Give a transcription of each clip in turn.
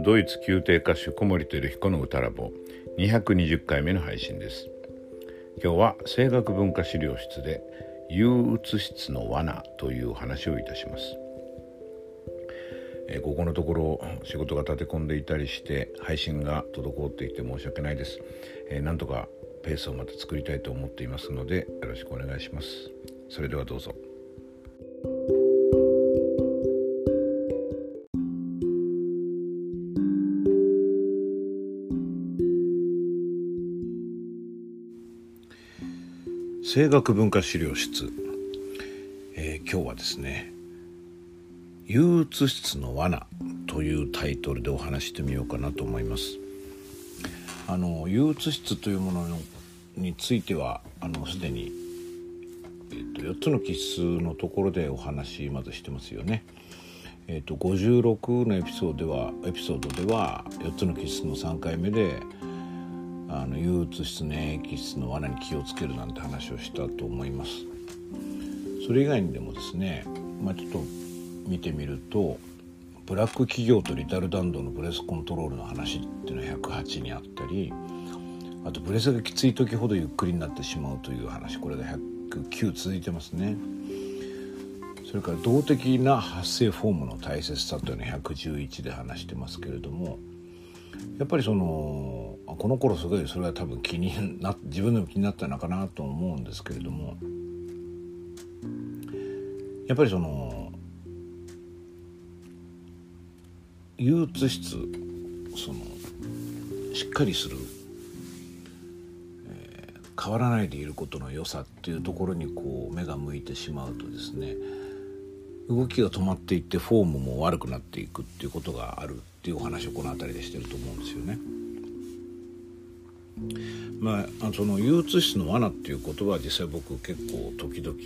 ドイツ宮廷歌手小森照彦の歌ラボ220回目の配信です。今日は声楽文化資料室で憂鬱室の罠という話をいたします。えここのところ仕事が立て込んでいたりして配信が滞っていて申し訳ないです、え、なんとかペースをまた作りたいと思っていますのでよろしくお願いします。それではどうぞ。声楽文化資料室、えー、今日はですね「憂鬱室の罠」というタイトルでお話してみようかなと思います。あの憂鬱室というものについてはあのすでに、えーと、4つの気質のところでお話まずしてますよね。えーと、と56のエピソードではエピソードでは4つの気質の3回目であの憂鬱質免疫質の罠に気をつけるなんて話をしたと思います。それ以外にでもですね、まあ、ちょっと見てみるとブラック企業とリタルダンドのブレスコントロールの話っていうのは108にあったりあとブレスがきつい時ほどゆっくりになってしまうという話これが109続いてますね。それから動的な発生フォームの大切さというのは111で話してますけれどもやっぱりそのこの頃すごいそれは多分気にな自分でも気になったのかなと思うんですけれどもやっぱりその憂鬱質そのしっかりする、えー、変わらないでいることの良さっていうところにこう目が向いてしまうとですね動きが止まっていってフォームも悪くなっていくっていうことがある。っていうお話をこの辺りでしてると思うんですよね。まあ、その憂鬱質の罠っていう言葉は実際僕結構時々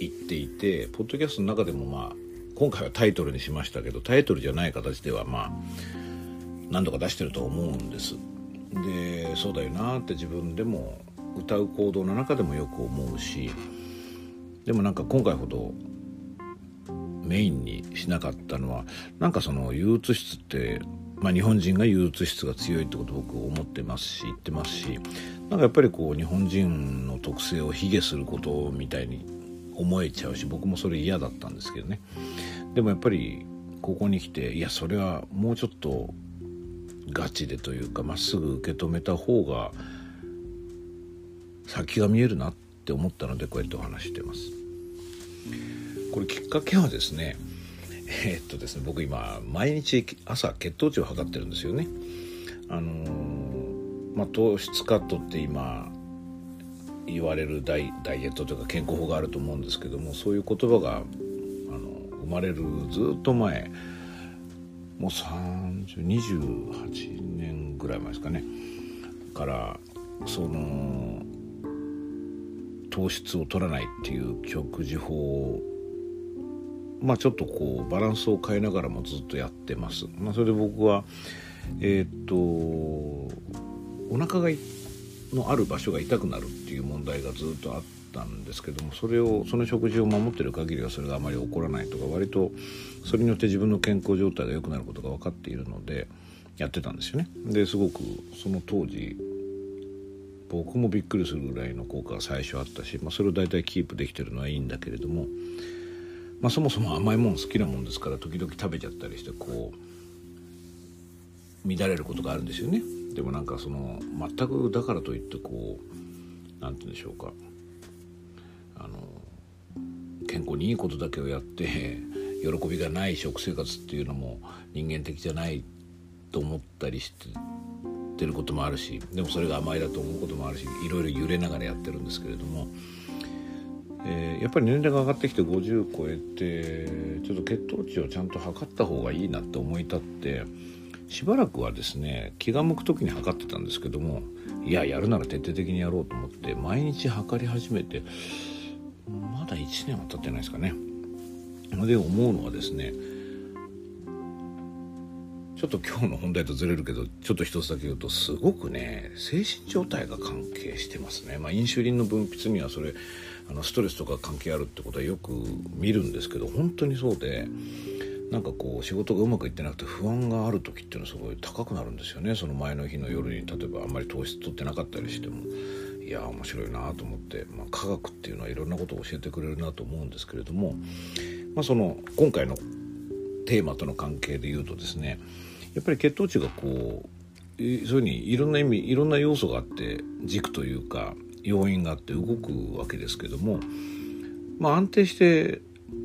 言っていてポッドキャストの中でもまあ今回はタイトルにしましたけどタイトルじゃない形ではまあ何度か出してると思うんです。でそうだよなって自分でも歌う行動の中でもよく思うしでもなんか今回ほどメインにしなかったのはなんかその憂鬱質ってまあ、日本人が憂鬱質が強いってこと僕思ってますし言ってますしなんかやっぱりこう日本人の特性を卑下することみたいに思えちゃうし僕もそれ嫌だったんですけどねでもやっぱりここに来ていやそれはもうちょっとガチでというかまっすぐ受け止めた方が先が見えるなって思ったのでこうやってお話してます。これきっかけはですねえー、っとですね僕今毎日朝血糖値を測ってるんですよね。あのー、まあ、糖質カットって今言われるダイダイエットというか健康法があると思うんですけどもそういう言葉があの生まれるずっと前もう3028年ぐらい前ですかねからその糖質を取らないっていう食事法まあ、ちょっとこうバランスを変えながらもずっとやってます。まあ、それで僕はえー、っとお腹がのある場所が痛くなるっていう問題がずっとあったんですけどもそれをその食事を守ってる限りはそれがあまり起こらないとか割とそれによって自分の健康状態が良くなることが分かっているのでやってたんですよね。ですごくその当時僕もびっくりするぐらいの効果が最初あったし、まあ、それを大体キープできてるのはいいんだけれどもまあ、そもそも甘いもん好きなもんですから時々食べちゃったりしてこう乱れることがあるんですよね。でもなんかその全くだからといってこう何て言うんでしょうか。あの健康にいいことだけをやって喜びがない食生活っていうのも人間的じゃないと思ったりしててることもあるしでもそれが甘いだと思うこともあるしいろいろ揺れながらやってるんですけれどもえー、やっぱり年齢が上がってきて50超えてちょっと血糖値をちゃんと測った方がいいなって思い立ってしばらくはですね気が向く時に測ってたんですけどもいややるなら徹底的にやろうと思って毎日測り始めてまだ1年は経ってないですかね。で思うのはですねちょっと今日の本題とずれるけどちょっと一つだけ言うとすごくね精神状態が関係してますね。まあ、インシュリンの分泌にはそれあのストレスとか関係あるってことはよく見るんですけど本当にそうでなんかこう仕事がうまくいってなくて不安がある時っていうのはすごい高くなるんですよねその前の日の夜に例えばあんまり糖質取ってなかったりしてもいや面白いなと思って、まあ、科学っていうのはいろんなことを教えてくれるなと思うんですけれども、まあ、その今回のテーマとの関係で言うとですねやっぱり血糖値がこうそういうふうにいろんな意味いろんな要素があって軸というか要因があって動くわけですけども、まあ、安定して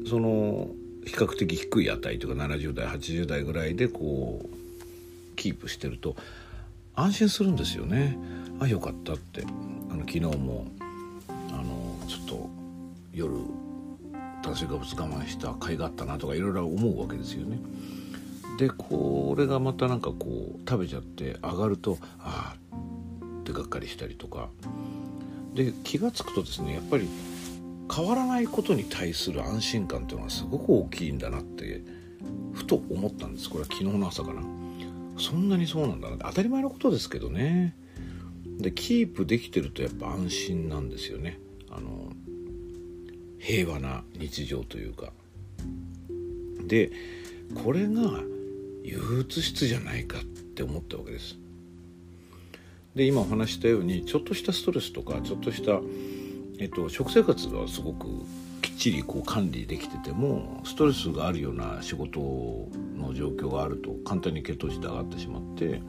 その比較的低い値というか70代80代ぐらいでこうキープしてると安心するんですよねあよかったってあの昨日もあのちょっと夜炭水化物我慢した甲斐があったなとかいろいろ思うわけですよね。でこれがまたなんかこう食べちゃって上がるとああってがっかりしたりとか。で気が付くとですねやっぱり変わらないことに対する安心感っていうのはすごく大きいんだなってふと思ったんです。これは昨日の朝かな。そんなにそうなんだな当たり前のことですけどね。でキープできてるとやっぱ安心なんですよね。あの平和な日常というか。でこれが憂鬱質じゃないかって思ったわけです。で今お話したようにちょっとしたストレスとかちょっとしたえっと、食生活はすごくきっちりこう管理できててもストレスがあるような仕事の状況があると簡単に血糖値で上がってしまって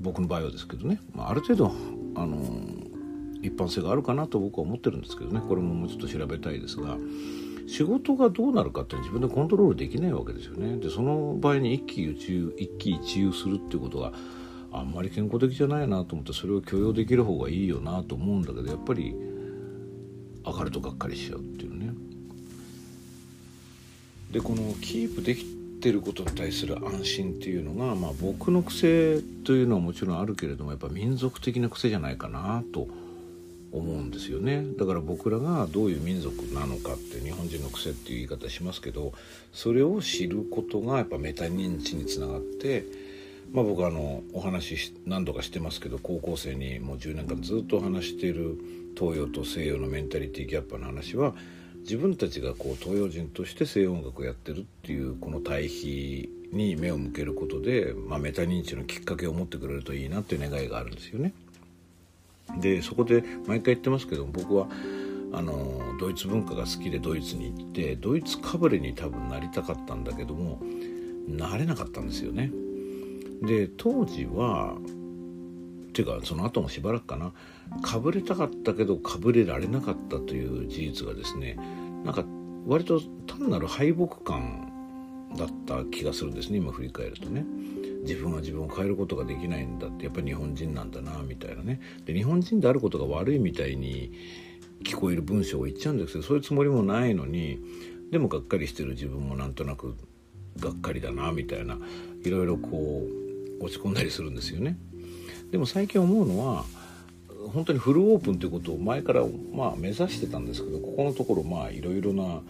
僕の場合はですけどね、まあ、ある程度あの一般性があるかなと僕は思ってるんですけどね。これももうちょっと調べたいですが仕事がどうなるかって自分でコントロールできないわけですよね。でその場合に一喜一憂一喜一憂するっていうことがあんまり健康的じゃないなと思ってそれを許容できる方がいいよなと思うんだけどやっぱり上がるとがっかりしちゃうっていうねでこのキープできてることに対する安心っていうのが、まあ、僕の癖というのはもちろんあるけれどもやっぱ民族的な癖じゃないかなと思思うんですよねだから僕らがどういう民族なのかって日本人の癖っていう言い方しますけどそれを知ることがやっぱメタ認知につながってまあ、僕あのお話し何度かしてますけど高校生にもう10年間ずっと話している東洋と西洋のメンタリティギャップの話は自分たちがこう東洋人として西洋音楽をやってるっていうこの対比に目を向けることで、まあ、メタ認知のきっかけを持ってくれるといいなっていう願いがあるんですよね。でそこで毎回言ってますけど僕はあのドイツ文化が好きでドイツに行ってドイツかぶれに多分なりたかったんだけどもなれなかったんですよね。で当時はっていうかその後もしばらくかなかぶれたかったけどかぶれられなかったという事実がですねなんか割と単なる敗北感だった気がするんですね今振り返るとね自分は自分を変えることができないんだってやっぱり日本人なんだなみたいなねで日本人であることが悪いみたいに聞こえる文章を言っちゃうんですけどそういうつもりもないのにでもがっかりしてる自分もなんとなくがっかりだなみたいないろいろこう落ち込んだりするんですよね。でも最近思うのは本当にフルオープンということを前からまあ目指してたんですけどここのところまあいろいろな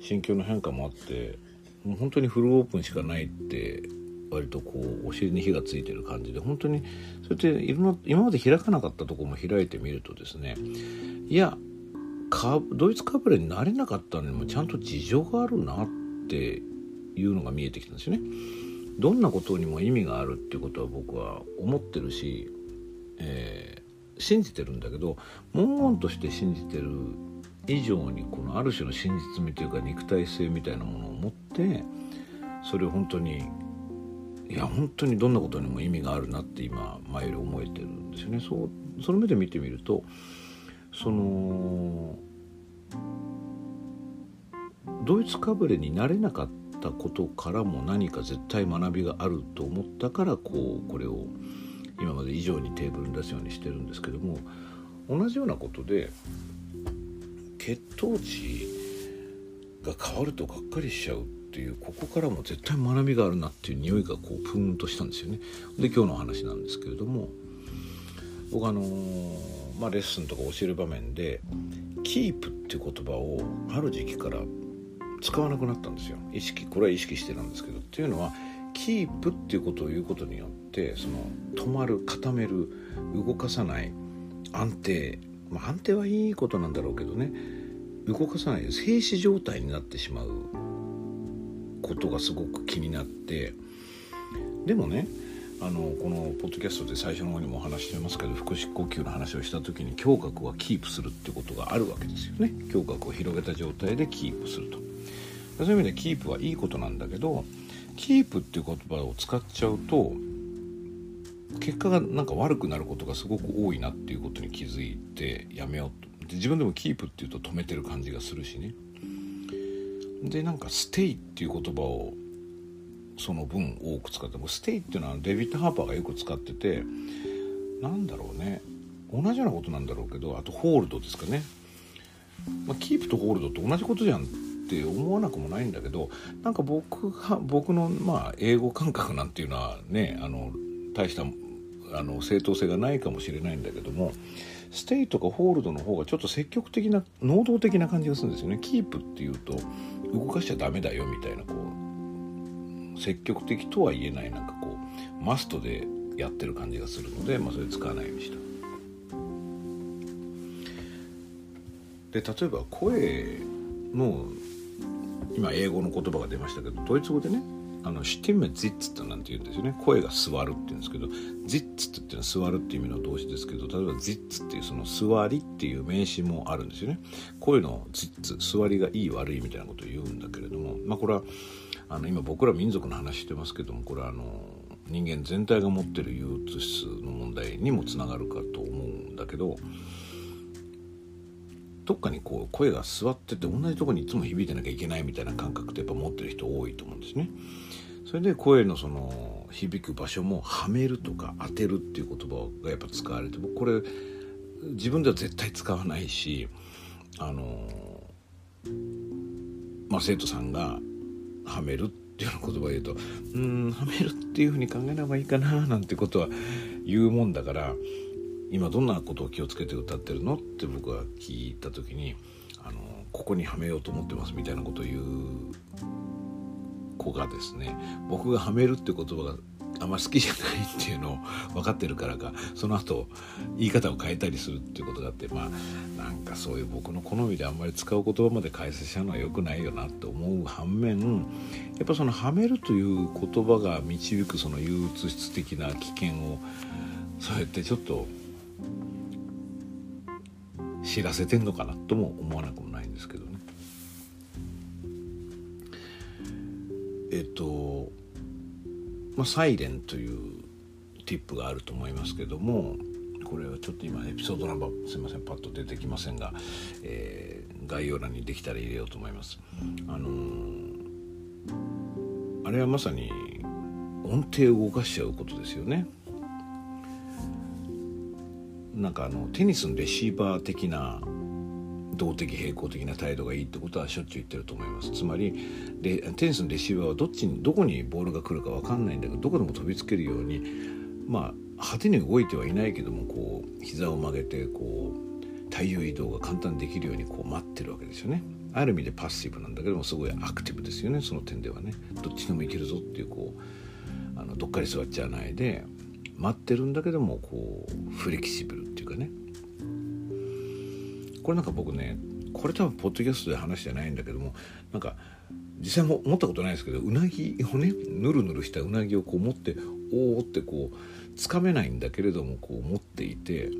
心境の変化もあってもう本当にフルオープンしかないって割とこうお尻に火がついてる感じで本当にそうやっていろんな今まで開かなかったとこも開いてみるとですねいやドイツかぶれになれなかったのにもちゃんと事情があるなっていうのが見えてきたんですよね。どんなことにも意味があるっていうことは僕は思ってるし、えー、信じてるんだけど文言として信じてる以上にこのある種の真実味というか肉体性みたいなものを持ってそれを本当にいや本当にどんなことにも意味があるなって今前より思えてるんですよね。そうその目で見てみるとそのドイツかぶれになれなかったことからも何か絶対学びがあると思ったからこうこれを今まで以上にテーブルに出すようにしてるんですけども同じようなことで血糖値が変わるとがっかりしちゃうていうここからも絶対学びがあるなっていう匂いがこうプーンとしたんですよね。で今日の話なんですけれども僕あのまあ、レッスンとか教える場面で「キープ」っていう言葉をある時期から使わなくなったんですよ意識これは意識してなんですけどっていうのはキープっていうことを言うことによってその止まる固める動かさない安定、まあ、安定はいいことなんだろうけどね動かさない静止状態になってしまうことがすごく気になってでもねあのこのポッドキャストで最初の方にもお話してますけど腹式呼吸の話をした時に胸郭はキープするってことがあるわけですよね。胸郭を広げた状態でキープすると。そういう意味でキープはいいことなんだけどキープっていう言葉を使っちゃうと結果がなんか悪くなることがすごく多いなっていうことに気づいてやめようと。で自分でもキープっていうと止めてる感じがするしね。でなんかステイっていう言葉をその分多く使ってもステイっていうのはデビッド・ハーパーがよく使っててなんだろうね。同じようなことなんだろうけどあとホールドですかね、まあ、キープとホールドって同じことじゃんって思わなくもないんだけどなんか僕が僕のまあ英語感覚なんていうのはねあの大したあの正当性がないかもしれないんだけどもステイとかホールドの方がちょっと積極的な能動的な感じがするんですよね。キープっていうと。動かしちゃダメだよみたいなこう積極的とは言えないなんかこうマストでやってる感じがするので、まあ、それ使わないようにした。で例えば声の今英語の言葉が出ましたけどドイツ語でねあのシティメジッツってなんて言うんですよね声が座るって言うんですけどジッツっていうのは座るっていう意味の動詞ですけど例えばジッツっていうその座りっていう名詞もあるんですよね声のジッツ座りがいい悪いみたいなことを言うんだけれどもまあこれはあの今僕ら民族の話してますけどもこれはあの人間全体が持ってる憂鬱質の問題にもつながるかと思うんだけどどっかにこう声が座ってて同じとこにいつも響いてなきゃいけないみたいな感覚ってやっぱ持ってる人多いと思うんですね。それで声のその響く場所もはめるとか当てるっていう言葉がやっぱ使われて僕これ自分では絶対使わないしあのまあ生徒さんがはめるっていうような言葉を言うとうんはめるっていうふうに考えればいいかななんてことは言うもんだから今どんなことを気をつけて歌ってるのって僕が聞いた時にあのここにはめようと思ってますみたいなことを言う子がですね僕がはめるって言葉があんまり好きじゃないっていうのを分かってるからかその後言い方を変えたりするっていうことがあってまあなんかそういう僕の好みであんまり使う言葉まで解説しちゃうのは良くないよなって思う反面やっぱその「はめる」という言葉が導くその憂鬱質的な危険をそうやってちょっと知らせてんのかなとも思わなくもないんですけどね。えっと、まあ、サイレンというティップがあると思いますけどもこれはちょっと今エピソードナンバーすいませんパッと出てきませんが、えー、概要欄にできたら入れようと思います。あのー、あれはまさに音程を動かしちゃうことですよね。なんかあのテニスのレシーバー的な動的平衡的な態度がいいってことはしょっちゅう言ってると思います。つまりでテニスのレシーバーはどっちにどこにボールが来るか分かんないんだけどどこでも飛びつけるようにまあ派手に動いてはいないけどもこう膝を曲げてこう体重移動が簡単にできるようにこう待ってるわけですよね。ある意味でパッシブなんだけどもすごいアクティブですよねその点ではね。どっちでもいけるぞっていうこうあのどっかり座っちゃわないで待ってるんだけどもこうフレキシブルっていうかね。これなんか僕ねこれ多分ポッドキャストで話してないんだけどもなんか実際も持ったことないですけどうなぎをねぬるぬるしたうなぎをこう持っておおってこうつかめないんだけれどもこう持っていて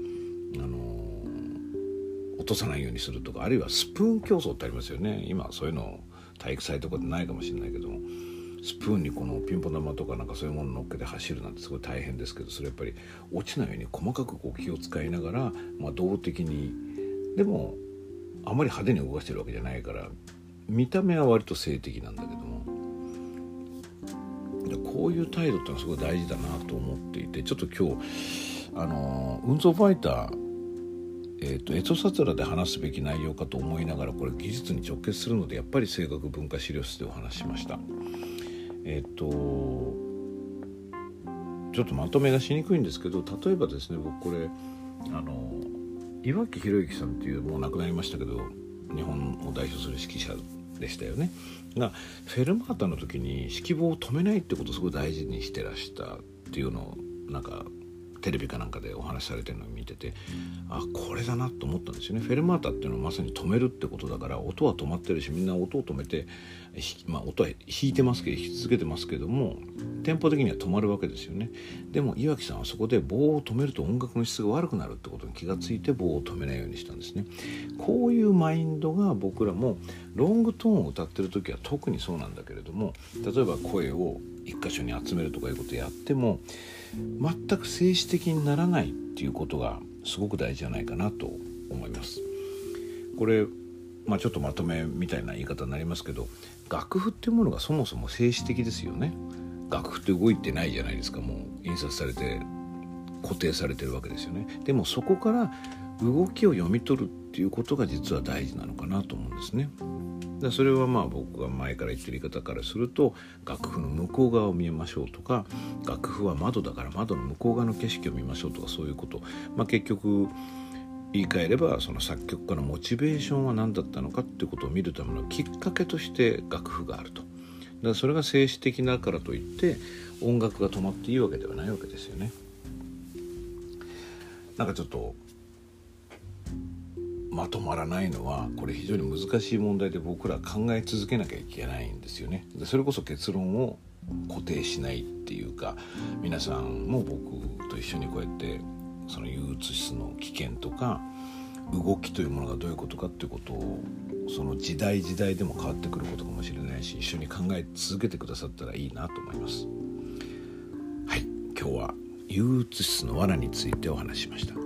あのー、落とさないようにするとかあるいはスプーン競争ってありますよね。今そういうの体育祭とかでないかもしれないけどもスプーンにこのピンポン玉とかなんかそういうもの乗っけて走るなんてすごい大変ですけどそれやっぱり落ちないように細かくこう気を使いながら、まあ、動的にでもあまり派手に動かしてるわけじゃないから見た目は割と性的なんだけどもでこういう態度ってのはすごい大事だなと思っていてちょっと今日あの運送ファイターえーと、エトサツラで話すべき内容かと思いながらこれ技術に直結するのでやっぱり声楽文化資料室でお話しました。えっ、ー、とちょっとまとめがしにくいんですけど例えばですね僕これあの岩城宏之さんっていうもう亡くなりましたけど日本を代表する指揮者でしたよね。がフェルマータの時に指揮棒を止めないってことをすごい大事にしてらしたっていうのをなんかテレビかなんかでお話しされてるのを見ててあこれだなと思ったんですよね。フェルマータっていうのはまさに止めるってことだから音は止まってるしみんな音を止めて、まあ、音は弾いてますけど弾き続けてますけどもテンポ的には止まるわけですよね。でも岩城さんはそこで棒を止めると音楽の質が悪くなるってことに気がついて棒を止めないようにしたんですね。こういうマインドが僕らもロングトーンを歌ってる時は特にそうなんだけれども例えば声を一箇所に集めるとかいうことをやっても全く静止的にならないっていうことがすごく大事じゃないかなと思います。これまあ、ちょっとまとめみたいな言い方になりますけど楽譜っていうものがそもそも静止的ですよね。楽譜って動いてないじゃないですか。もう印刷されて固定されてるわけですよね。でもそこから動きを読み取るっていうことが実は大事なのかなと思うんですね。でそれはまあ僕が前から言ってる言い方からすると楽譜の向こう側を見ましょうとか楽譜は窓だから窓の向こう側の景色を見ましょうとかそういうこと、まあ、結局言い換えればその作曲家のモチベーションは何だったのかっていうことを見るためのきっかけとして楽譜があると。だそれが静止的だからといって音楽が止まっていいわけではないわけですよね。なんかちょっとまとまらないのはこれ非常に難しい問題で僕ら考え続けなきゃいけないんですよね。でそれこそ結論を固定しないっていうか皆さんも僕と一緒にこうやってその憂鬱質の危険とか動きというものがどういうことかっていうことをその時代時代でも変わってくることかもしれないし一緒に考え続けてくださったらいいなと思います。はい今日は憂鬱質の罠についてお話しました。